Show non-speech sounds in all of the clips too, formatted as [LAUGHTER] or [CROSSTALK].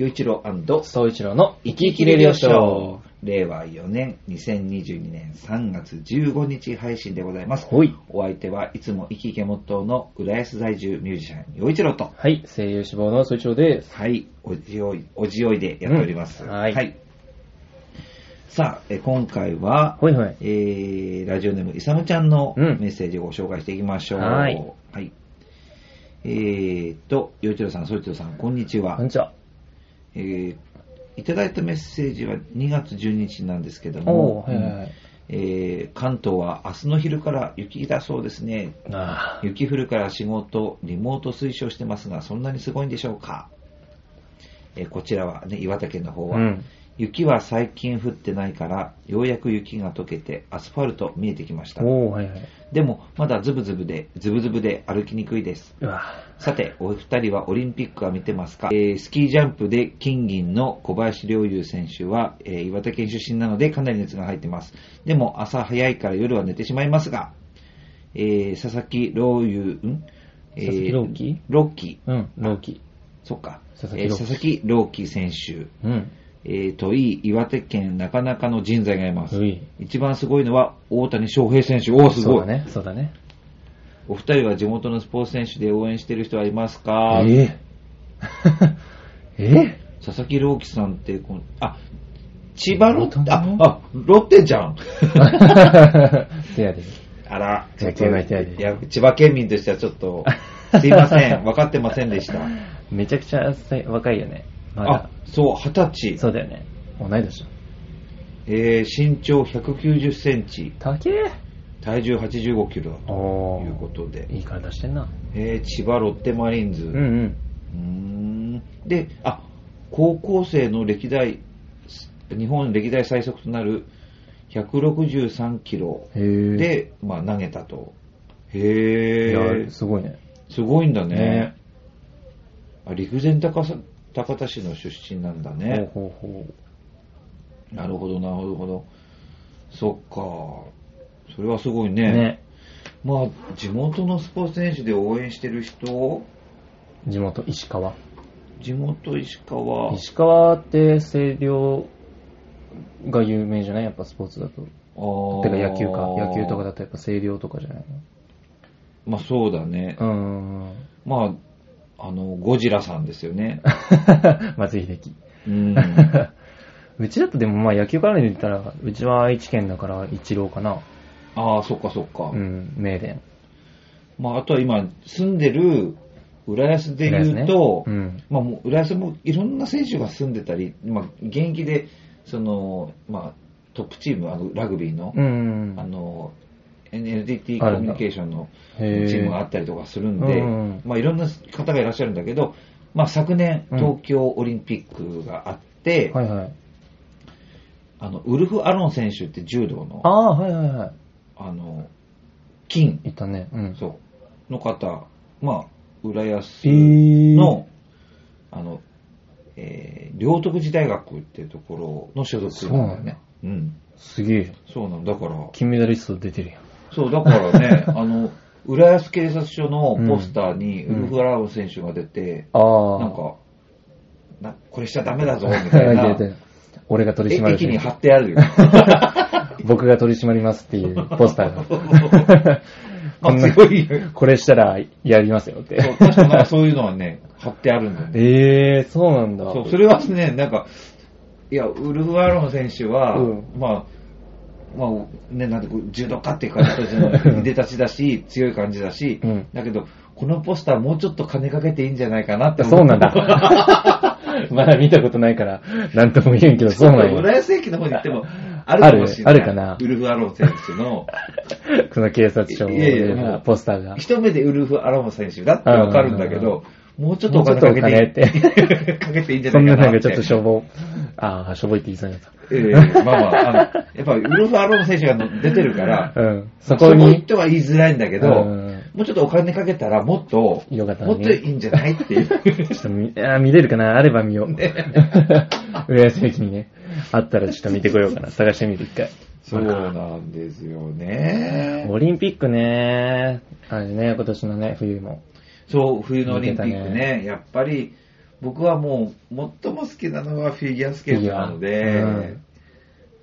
洋一郎総一郎の生き生きレディオショー。令和4年2022年3月15日配信でございます。ほい。お相手はいつも生き生きモットーの浦安在住ミュージシャン洋一郎と、はい、声優志望の総一郎です。はい、おじおい、おじおいでやっております。うんはいさあ、え今回は、ほいほい。えー、ラジオネームいさむちゃんのうんメッセージをご紹介していきましょう。はいはい。えーと、洋一郎さん、総一郎さん、こんにちはこん。にちは。えーいただいたメッセージは2月12日なんですけども。えー関東は明日の昼から雪だそうですね。あ雪降るから仕事、リモート推奨してますが、そんなにすごいんでしょうか、えーこちらはね、岩手県の方は、うん。雪は最近降ってないから、ようやく雪が溶けてアスファルト見えてきました。はいはい。でも、まだズブズブで、ズブズブで歩きにくいです。さて、お二人はオリンピックは見てますか、えースキージャンプで金銀の小林陵侑選手は、えー岩手県出身なのでかなり熱が入ってます。でも朝早いから夜は寝てしまいますが、えー佐々木陵侑、ん？えー佐々木朗希？ロッキー。うん、朗希。そっか。佐々木朗希えー選手。うん。えーといい岩手県なかなかの人材がいます。一番すごいのは大谷翔平選手。おー、すごい。そうだね、そうだね。お二人は地元のスポーツ選手で応援してる人はいますか？え [LAUGHS] え佐々木朗希さんってこの、あ、千葉ロッテ、あ、あ、ロッテじゃん。[LAUGHS] せやで。あら、ちょっと、千葉県民としてはちょっと、すいません、[LAUGHS] 分かってませんでした。めちゃくちゃ若いよね。まだあ。、そう、二十歳。そうだよね。同い年だ。えー、身長190センチ、高え体重85キロだとおいうことで、いい体してんな。えー、千葉ロッテマリーンズ。うんうん。うーんで、あ、高校生の歴代、日本歴代最速となる163キロで、まあ、投げたと。いへえや、、すごいね。すごいんだね。ねあ陸前高さ高田市の出身なんだね。ほうほうほなるほど、なるほど。そっか。それはすごいう。ね。ね。まあ、地元のスポーツ選手で応援してる人、地元石川。地元石川。石川って星稜が有名じゃない？やっぱスポーツだと。あーてか野球か。野球とかだとやっぱ星稜とかじゃないまあそうだね。のうん。まあ、あの、ゴジラさんですよね。[LAUGHS] 松井秀喜。うん。[LAUGHS] うちだとでもまあ野球から言ったら、うちは愛知県だから一郎かな。ああ、そっかそっか。うん、名電。まあ、あとは今、住んでる浦安で言うと、ねうんまあもう浦安もいろんな選手が住んでたり、まあ、現役で、その、まあ、トップチーム、あの、ラグビーの、うん。あの、NTT コミュニケーションのチへーームがあったりとかするんで、うんまあいろんな方がいらっしゃるんだけど、まあ昨年うん東京オリンピックがあって、はいはい。あの、ウルフ・アロン選手って柔道の、ああ、はいはいはい。あの、金、いたね。うん。そう、の方、まあ、浦安えーの、あの、えー、両徳寺大学っていうところの所属なんだよね。うん。すげえ。そうなんだ。だから、金メダリスト出てるやん。そう、だからね、[LAUGHS] あの、浦安警察署のポスターにうんウルフ・アラウン選手が出て、ああ。なんか、な、これしちゃダメだぞ、みたいな。[LAUGHS] 俺が取り締まる。え駅に貼ってあるよ。[LAUGHS] 僕が取り締まりますっていうポスターが。こんな。これしたらやりますよって。そう確かそういうのはね、貼ってあるんだよね。ええー、そうなんだ。そう、それはね、なんか、いや、ウルフ・アロン選手は、うんまあ、まあ、ね、なんてこう、柔道家っていう形のいでたちだし、[LAUGHS] 強い感じだし、うんだけど、このポスターもうちょっと金かけていいんじゃないかなって思そうなんだ。[LAUGHS] まだ見たことないから、なんとも言えんけど、そうなん浦や。安駅の方に行っても、あるかもしれない。あるあるかなウルフ・アロン選手の、[LAUGHS] この警察署のうポスターが。一目でウルフ・アロン選手だってわかるんだけど、もうちょっとお金かけていい金ってかけていいんじゃそないかなって。んななんかちょっとしょぼ、ああ、しょぼいって言いそうになっええまあまあ、あの、[LAUGHS] やっぱウルフ・アロン選手が出てるから、た。うん。そそこに、こにとは言いづらいんだけど、うんもうちょっとお金かけたらもっと、よかったのにもっといいんじゃないっていう。ちょっと見あー見れるかな？あれば見よう。浦安駅にね、あったらちょっと見てこようかな。探してみる、一回。そうなんですよね。オリンピックね、あれね、今年のね、冬も。そう、冬のオリンピック見てたね、やっぱり、僕はもう、最も好きなのはフィギュアスケートなので、うん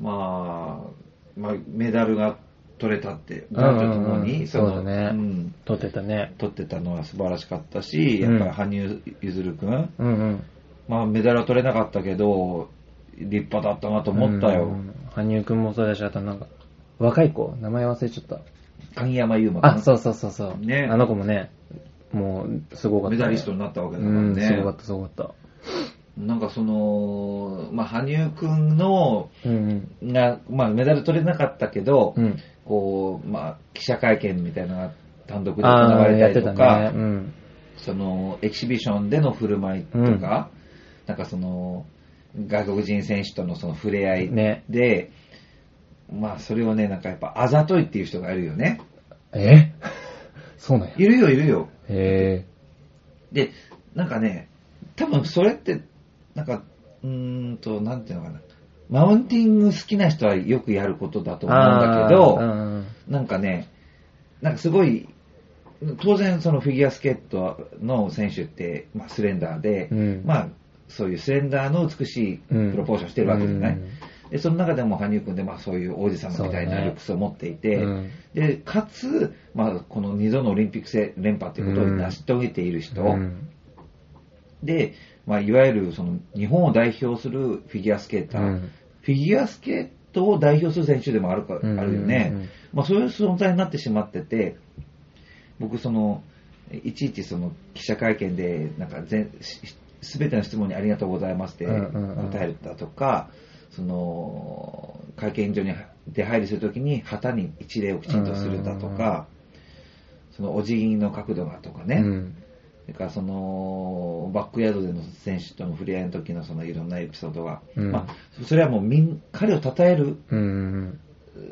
まあ、まあ、メダルが取れたって、男女ともうんうんに、うん。そのそうだね。ん。撮ってたね。取ってたのは素晴らしかったし、やっぱり羽生結弦くん、うんうん。まあメダルは取れなかったけど、立派だったなと思ったよ。うん羽生くんもそうだし、あとなんか、若い子、名前忘れちゃった。鍵山優真あ、そうそうそうそう。ね。あの子もね、もう、すごかった、ね。メダリストになったわけだうん、からね。すごかった、すごかった。なんかその、まあ羽生くんの、うんが、まあメダル取れなかったけど、うん。うん。こう、まあ記者会見みたいなのが単独で行われたたりとか、ね。うん。その、エキシビションでの振る舞いとか、なんかその、外国人選手とのその触れ合いね。で、まあそれをね、なんかやっぱあざといっていう人がいるよね。え？[LAUGHS] そうなんや。いるよ、いるよ。へで、なんかね、多分それって、なんか、うーんと、なんていうのかな。マウンティング好きな人はよくやることだとえ。思うんだけど、なんかね、なんかすごい、当然そのフィギュアスケートの選手って、まあ、スレンダーで、うんまあ、そういうスレンダーの美しいプロポーションしてるわけじゃない。うんで、その中でも羽生くんで、まあそういう王子様みたいなルックスを持っていて、うん。で、かつ、まあこの2度のオリンピックせ連覇ということを成し遂げている人、うん。で、まあいわゆるその日本を代表するフィギュアスケーター、うん。フィギュアスケートを代表する選手でもあるか、うんあるよね。うんうんまあそういう存在になってしまってて、僕その、いちいちその記者会見で、なんか全、すべての質問にありがとうございますってうんうんうん答えるだとか、その、会見所に出入りするときに旗に一礼をきちんとするだとか、そのお辞儀の角度がとかね、うん。それからそのバックヤードでの選手との触れ合いの時のそのいろんなエピソードが、うん。まあ、それはもうみん彼を称えるうん。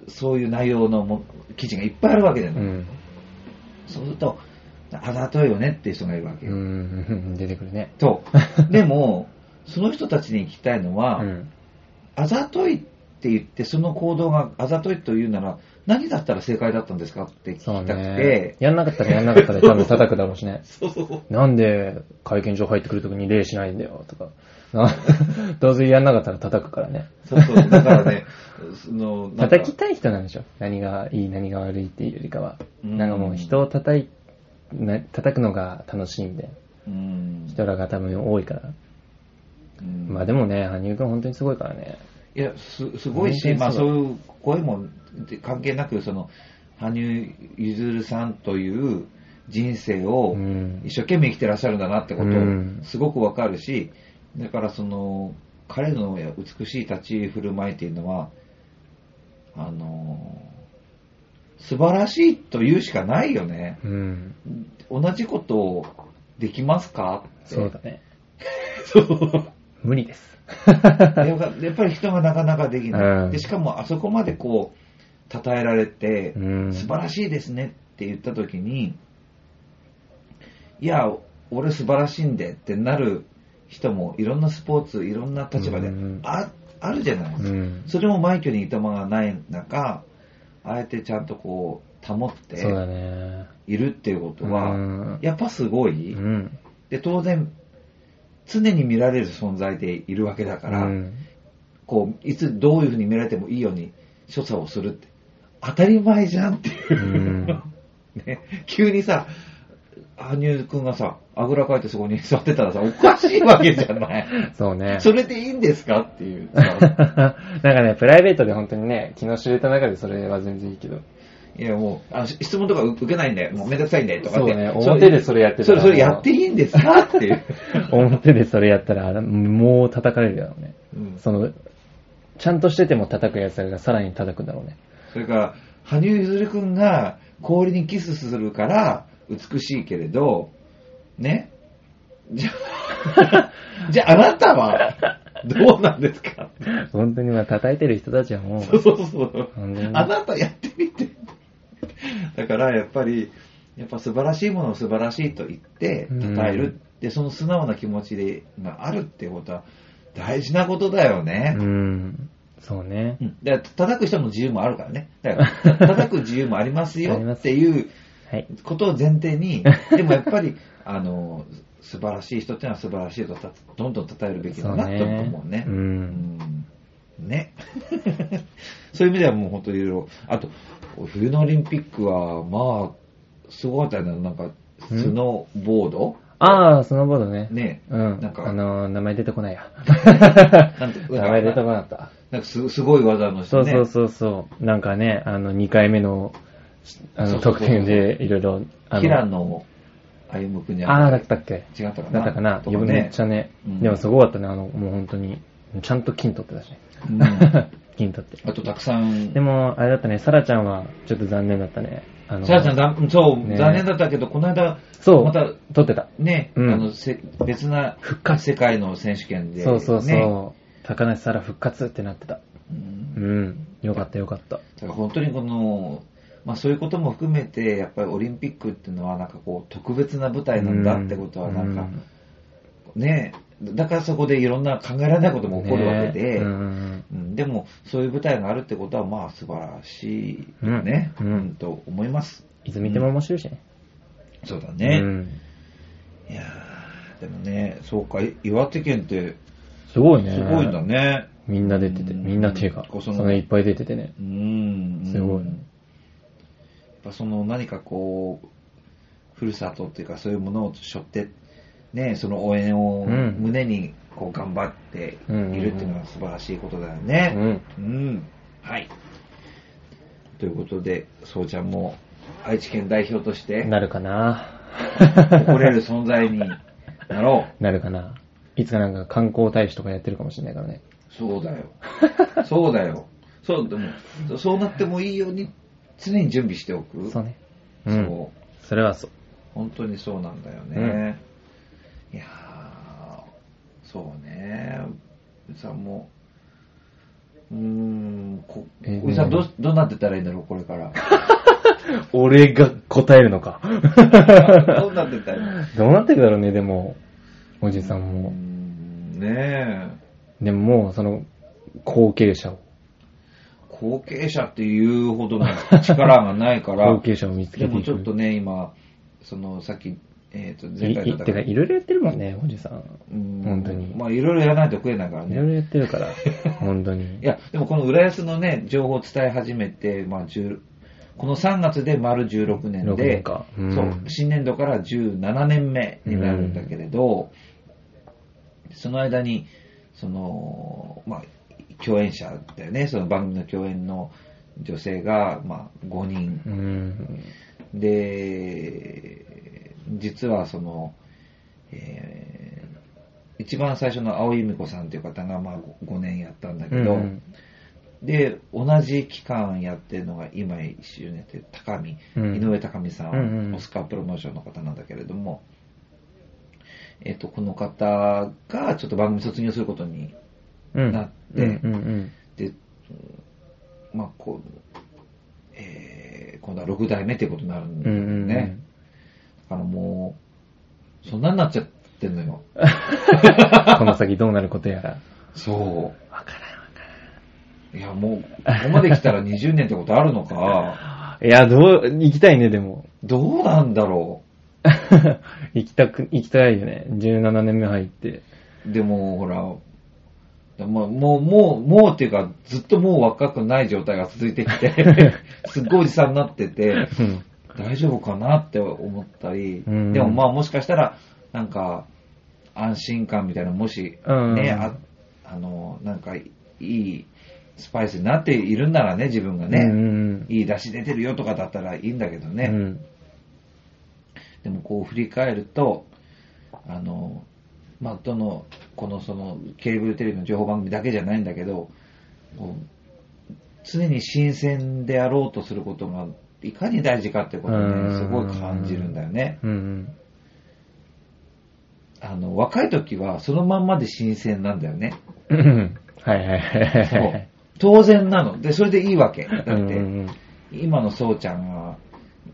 そういう内容のも記事がいっぱいあるわけだよ、うん。そうすると、あざといよねっていう人がいるわけうよ。ん。[LAUGHS] 出てくるね。と、[LAUGHS] でも、その人たちに聞きたいのは、うんあざといって言って、その行動があざといというなら、何だったら正解だったんですかって聞きそうたくねて。、やんなかったらやんなかったら多分叩くだろ [LAUGHS] うしね。そうそう。なんで会見場入ってくるときに礼しないんだよとか。な [LAUGHS] どうせやんなかったら叩くからね。そうそう。だからね、[LAUGHS] その、叩きたい人なんでしょ何がいい、何が悪いっていうよりかは。うんなんかもう人を叩い、な叩くのが楽しいんで、うん。人らが多分多いから。うんまあでもね、羽生くん本当にすごいからね。いや、す、すごいし、まあそういう声も関係なく、その、羽生結弦さんという人生をうん一生懸命生きてらっしゃるんだなってことうんすごくわかるし、だからその、彼の美しい立ち振る舞いっていうのは、あの、素晴らしいと言うしかないよね。うん。同じことをできますかって。そうだね。[LAUGHS] そう。無理です。やっぱり人がなかなかできない。うんでしかもあそこまでこう、称えられて、うん素晴らしいですねって言った時に、いや、俺素晴らしいんでってなる人もいろんなスポーツ、いろんな立場でうんああるじゃないですか。うん。それも枚挙にいたまがない中、あえてちゃんとこう、保って。いるっていうことうはん、やっぱすごい。うん。で、当然、常に見られる存在でいるわけだから、うんこう、いつどういうふうに見られてもいいように所作をするって、当たり前じゃんっていう。うん [LAUGHS] ね、急にさ、羽生くんがさ、あぐらかいてそこに座ってたらさ、おかしいわけじゃない。そうね。それでいいんですかっていうさ。[LAUGHS] なんかね、プライベートで本当にね、気の知れた中でそれは全然いいけど。いやもう、あの質問とか受けないんで、もうめんどくさいんで、とかって。そうね表でそれやってたらそれ、それやっていいんですか？[LAUGHS] っていう。表でそれやったら、もう叩かれるだろうね。うんその、ちゃんとしてても叩くやつがさらに叩くんだろうね。それから、羽生結弦くんが氷にキスするから美しいけれど、ね？じゃあ、[LAUGHS] じゃああなたはどうなんですか？本当にまあ叩いてる人たちはもう、そうそうそう。あなたやってみて。だからやっぱり、やっぱ素晴らしいものを素晴らしいと言ってうん称える。で、その素直な気持ちでがあるっていうことは大事なことだよね。うん。そうねう。ん、だから叩く人の自由もあるからね。だからた [LAUGHS] 叩く自由もありますよっていうはい。ことを前提に、[LAUGHS] でもやっぱり、あの、素晴らしい人っていうのは素晴らしいとたどんどん称えるべきだなと思うね。うんうんね。[LAUGHS] そういう意味ではもう本当にいろいろ。あと、冬のオリンピックは、まあ、すごかったよね。なんか、スノーボード？ああ、スノーボードね。ね。うん。なんかあのー、名前出てこないや。なんて [LAUGHS] 名前出てこなかった。なんかすすごい技の人ね。そうそうそうそう。なんかね、あの、2回目の、あの、得点でいろいろ、あの、平野歩夢君にああ、だったっけ？違ったかな？だったかな？とかねめっちゃね、うんでもすごかったね、あの、もう本当に、ちゃんと金取ってたしね。うん [LAUGHS] って。あとたくさん。でも、あれだったね、サラちゃんはちょっと残念だったね。あの、さやちゃんだ、そう、ね残念だったけど、この間、そう、また、取ってた。ね、うんあの、せ別な世界の選手権で、そうそうそう。ね高梨沙羅復活ってなってた。うんうん。よかったよかった。だから本当にこの、まあそういうことも含めて、やっぱりオリンピックっていうのはなんかこう特別な舞台なんだってことはなんか、ね、だからそこでいろんな考えられないことも起こるわけで、ねうんうんでもそういう舞台があるってことはまあ素晴らしいよね、うんうんと思います。いつ見ても面白いしね。そうだね。うんいやーでもね、そうか、岩手県ってすごいね。すごいんだね。みんな出てて、うんみんなっていうか、そのいっぱい出ててね。うん。すごいやっぱその何かこう、ふるさとっていうかそういうものを背負って、ね、その応援をうん胸にこう頑張っているっていうのは素晴らしいことだよね。うん。うん。はい。ということで、そうちゃんも愛知県代表としてなるかな誇れる存在になろう。[LAUGHS] なるかないつかなんか観光大使とかやってるかもしれないからね。そうだよ。そうだよ。そう、でも、そうなってもいいように常に準備しておく。そうね。う。そうんそれはそう。本当にそうなんだよね。いやー、そうね。おじさんも、うーん、こえーおじさんどう、どうなってたらいいんだろう、これから。[LAUGHS] 俺が答えるのか。[LAUGHS] どうなってたらいいの？どうなってるだろうね、でも、おじさんうーも。んねえ。でももう、その、後継者を、後継者っていうほどの力がないから [LAUGHS] 後、継者を見つけでていく。もちょっとね、今、その、さっき、えっ、と、い前回いてか、いろいろやってるもんね、おじさん。うん本当にまあ、いろいろやらないと食えないからいろいろね。やってるから、[LAUGHS] 本当に。いや、でもこの浦安のね、情報を伝え始めて、まあ、10この3月で丸16年6で年、か。うんそう、新年度から17年目になるんだけれど、その間に、その、まあ、共演者だよね、その番組の共演の女性が、まあ、5人。うん。で、実はその、えー一番最初の青井由美子さんという方が、まあ、5年やったんだけど、うんで、同じ期間やってるのが今一周年って高見、うん井上高見さん、うんうんオスカープロモーションの方なんだけれども、えっ、と、この方がちょっと番組卒業することにうん。なってうんうんうん。で、うんまあ、こう、えー今度は6代目っていうことになるんだよね。うんうんうんう、そんなになっちゃってんのよ。[LAUGHS] この先どうなることやら。そう。わからいや、もう、ここまで来たら20年ってことあるのか、ん。[LAUGHS] いや、どう、行きたいね、でも。どうなんだろ [LAUGHS] 行きたく、行きたいよね。17年目入って。う。でも、ほら、でももう、もう、もうっていうか、ずっともう若くない状態が続いてきて、すっごいおじさんになってて、うん。大丈夫かなって思ったり、うんでもまあもしかしたら、なんか、安心感みたいなのもし、うん。ね、あ、あの、なんか、いいスパイスになっているんならね、自分がね、うんいい出汁出てるよとかだったらいいんだけどね、うん。でもこう振り返ると、あの、まあ、どの、このその、ケーブルテレビの情報番組だけじゃないんだけど、常に新鮮であろうとすることが、いかに大事かってことをうん。ね、すごい感じるんだよね。うんあの、若い時はそのまんまで新鮮なんだよね。うん。うん。はいはいはいそうはい。当然なの。で、それでいいわけ。だって、うんうん今のそうちゃんが、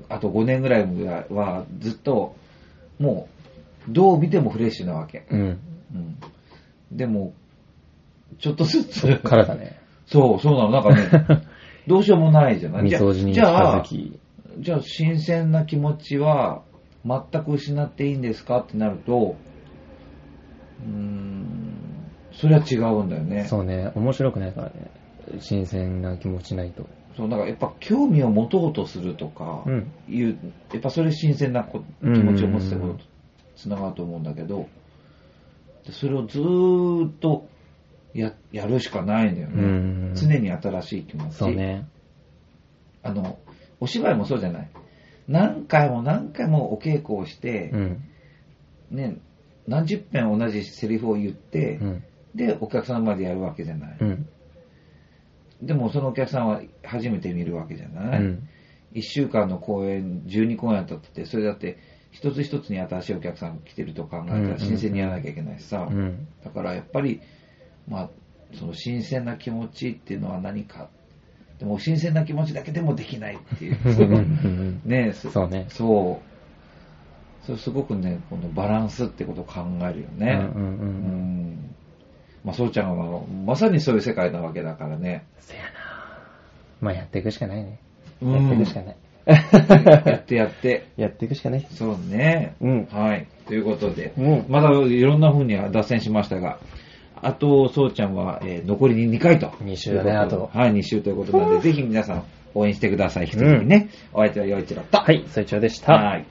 あと5年ぐらいはずっと、もう、どう見てもフレッシュなわけ。うん。うん。でも、ちょっとずつ、からだね。そう、そうなの。なんかね、[LAUGHS] どうしようもないじゃない。みじゃあ。じゃあ、新鮮な気持ちは、全く失っていいんですか？ってなると、うーん、それは違うんだよね。そうね、面白くないからね。新鮮な気持ちないと。そう、だからやっぱ興味を持とうとするとか、うんいう、やっぱそれ新鮮なこ気持ちを持つってこととつながると思うんだけど、でそれをずーっとややるしかないんだよね。うん常に新しい気持ち。そうね。あの、お芝居もそうじゃない。何回も何回もお稽古をしてう、ん。ね、何十遍同じセリフを言って、うん。で、お客さんまでやるわけじゃない。うん。でもそのお客さんは初めて見るわけじゃうない。ん。1週間の公演、12公演あったって、それだって、一つ一つに新しいお客さんが来てると考えたら新鮮にやらなきゃいけないしさ。うん。だからやっぱり、まあ、その新鮮な気持ちっていうのは何か。でも新鮮な気持ちだけでもできないっていう。[LAUGHS] ねそそうねそう。それすごくね、このバランスってことを考えるよね。うんうんうんんまあ、そうちゃんはまさにそういう世界なわけだからね。せやなまあやっていくしかないね。うんやっていくしかない。[LAUGHS] やってやって。やっていくしかない。そうね。うんはい。ということで、うんまだいろんな風には脱線しましたが、あと、そうちゃんは、えー残りに2回と。二週だねあとはい、2週ということなんで、ぜひ皆さん応援してください。引き続きね。お相手は陽一郎と。はい、そいちょうでした。はい。